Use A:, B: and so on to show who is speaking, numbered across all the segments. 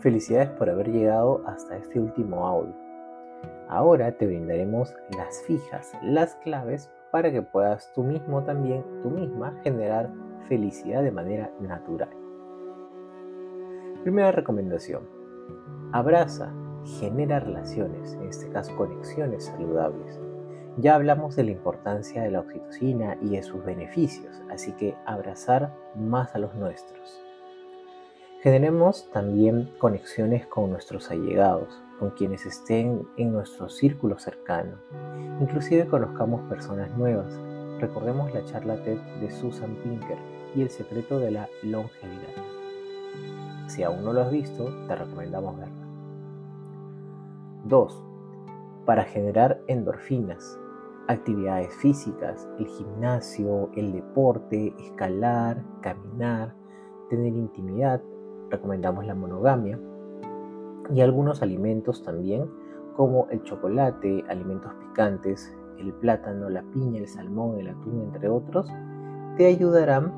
A: Felicidades por haber llegado hasta este último audio. Ahora te brindaremos las fijas, las claves para que puedas tú mismo también, tú misma, generar felicidad de manera natural. Primera recomendación. Abraza, genera relaciones, en este caso conexiones saludables. Ya hablamos de la importancia de la oxitocina y de sus beneficios, así que abrazar más a los nuestros. Generemos también conexiones con nuestros allegados, con quienes estén en nuestro círculo cercano. Inclusive conozcamos personas nuevas. Recordemos la charla TED de Susan Pinker y el secreto de la longevidad. Si aún no lo has visto, te recomendamos verla. 2. Para generar endorfinas, actividades físicas, el gimnasio, el deporte, escalar, caminar, tener intimidad, recomendamos la monogamia, y algunos alimentos también, como el chocolate, alimentos picantes, el plátano, la piña, el salmón, el atún, entre otros, te ayudarán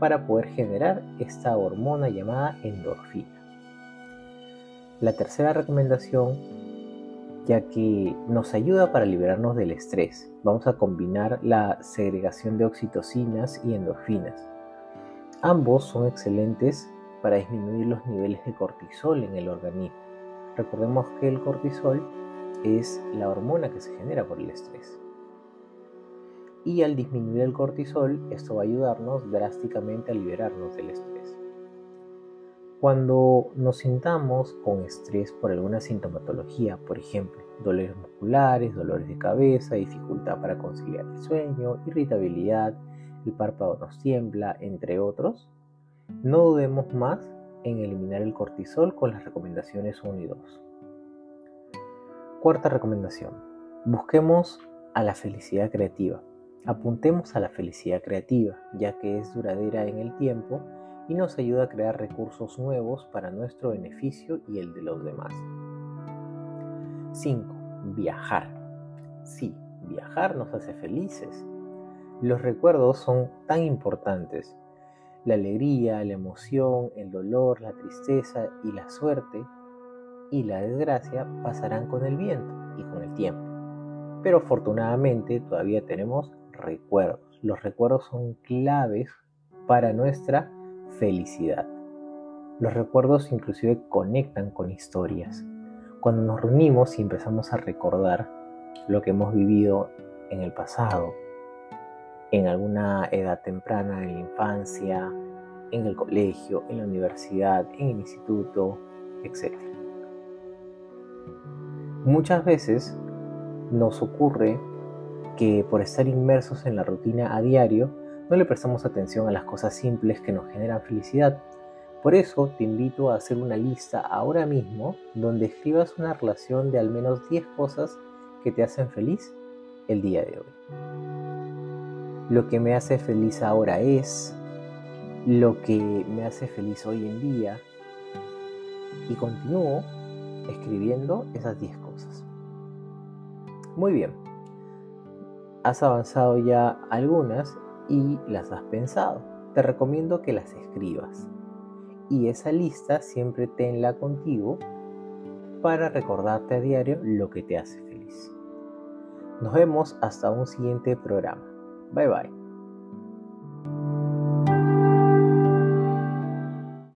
A: para poder generar esta hormona llamada endorfina. La tercera recomendación, ya que nos ayuda para liberarnos del estrés, vamos a combinar la segregación de oxitocinas y endorfinas. Ambos son excelentes para disminuir los niveles de cortisol en el organismo. Recordemos que el cortisol es la hormona que se genera por el estrés. Y al disminuir el cortisol, esto va a ayudarnos drásticamente a liberarnos del estrés. Cuando nos sintamos con estrés por alguna sintomatología, por ejemplo, dolores musculares, dolores de cabeza, dificultad para conciliar el sueño, irritabilidad, el párpado nos tiembla, entre otros, no dudemos más en eliminar el cortisol con las recomendaciones 1 y 2. Cuarta recomendación. Busquemos a la felicidad creativa. Apuntemos a la felicidad creativa, ya que es duradera en el tiempo y nos ayuda a crear recursos nuevos para nuestro beneficio y el de los demás. 5. Viajar. Sí, viajar nos hace felices. Los recuerdos son tan importantes la alegría, la emoción, el dolor, la tristeza y la suerte y la desgracia pasarán con el viento y con el tiempo. Pero afortunadamente todavía tenemos recuerdos. Los recuerdos son claves para nuestra felicidad. Los recuerdos inclusive conectan con historias. Cuando nos reunimos y empezamos a recordar lo que hemos vivido en el pasado, en alguna edad temprana, en la infancia, en el colegio, en la universidad, en el instituto, etc. Muchas veces nos ocurre que por estar inmersos en la rutina a diario, no le prestamos atención a las cosas simples que nos generan felicidad. Por eso te invito a hacer una lista ahora mismo donde escribas una relación de al menos 10 cosas que te hacen feliz el día de hoy. Lo que me hace feliz ahora es lo que me hace feliz hoy en día y continúo escribiendo esas 10 cosas. Muy bien, has avanzado ya algunas y las has pensado. Te recomiendo que las escribas y esa lista siempre tenla contigo para recordarte a diario lo que te hace feliz. Nos vemos hasta un siguiente programa. Bye bye.